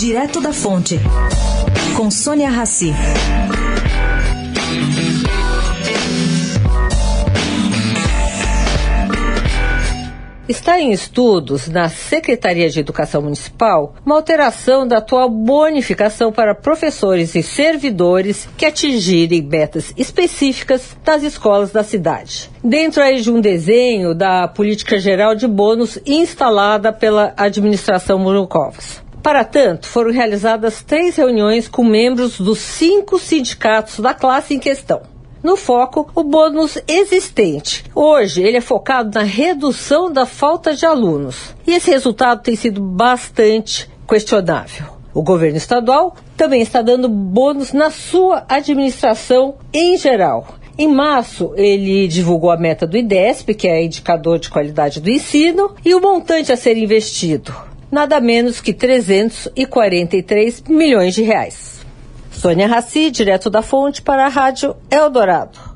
Direto da Fonte, com Sônia Rassi. Está em estudos na Secretaria de Educação Municipal uma alteração da atual bonificação para professores e servidores que atingirem metas específicas das escolas da cidade. Dentro aí de um desenho da política geral de bônus instalada pela administração Murucovas. Para tanto, foram realizadas três reuniões com membros dos cinco sindicatos da classe em questão. No foco, o bônus existente. Hoje, ele é focado na redução da falta de alunos. E esse resultado tem sido bastante questionável. O governo estadual também está dando bônus na sua administração em geral. Em março, ele divulgou a meta do IDESP, que é indicador de qualidade do ensino, e o montante a ser investido, nada menos que 343 milhões de reais. Sônia Raci, direto da fonte para a Rádio Eldorado.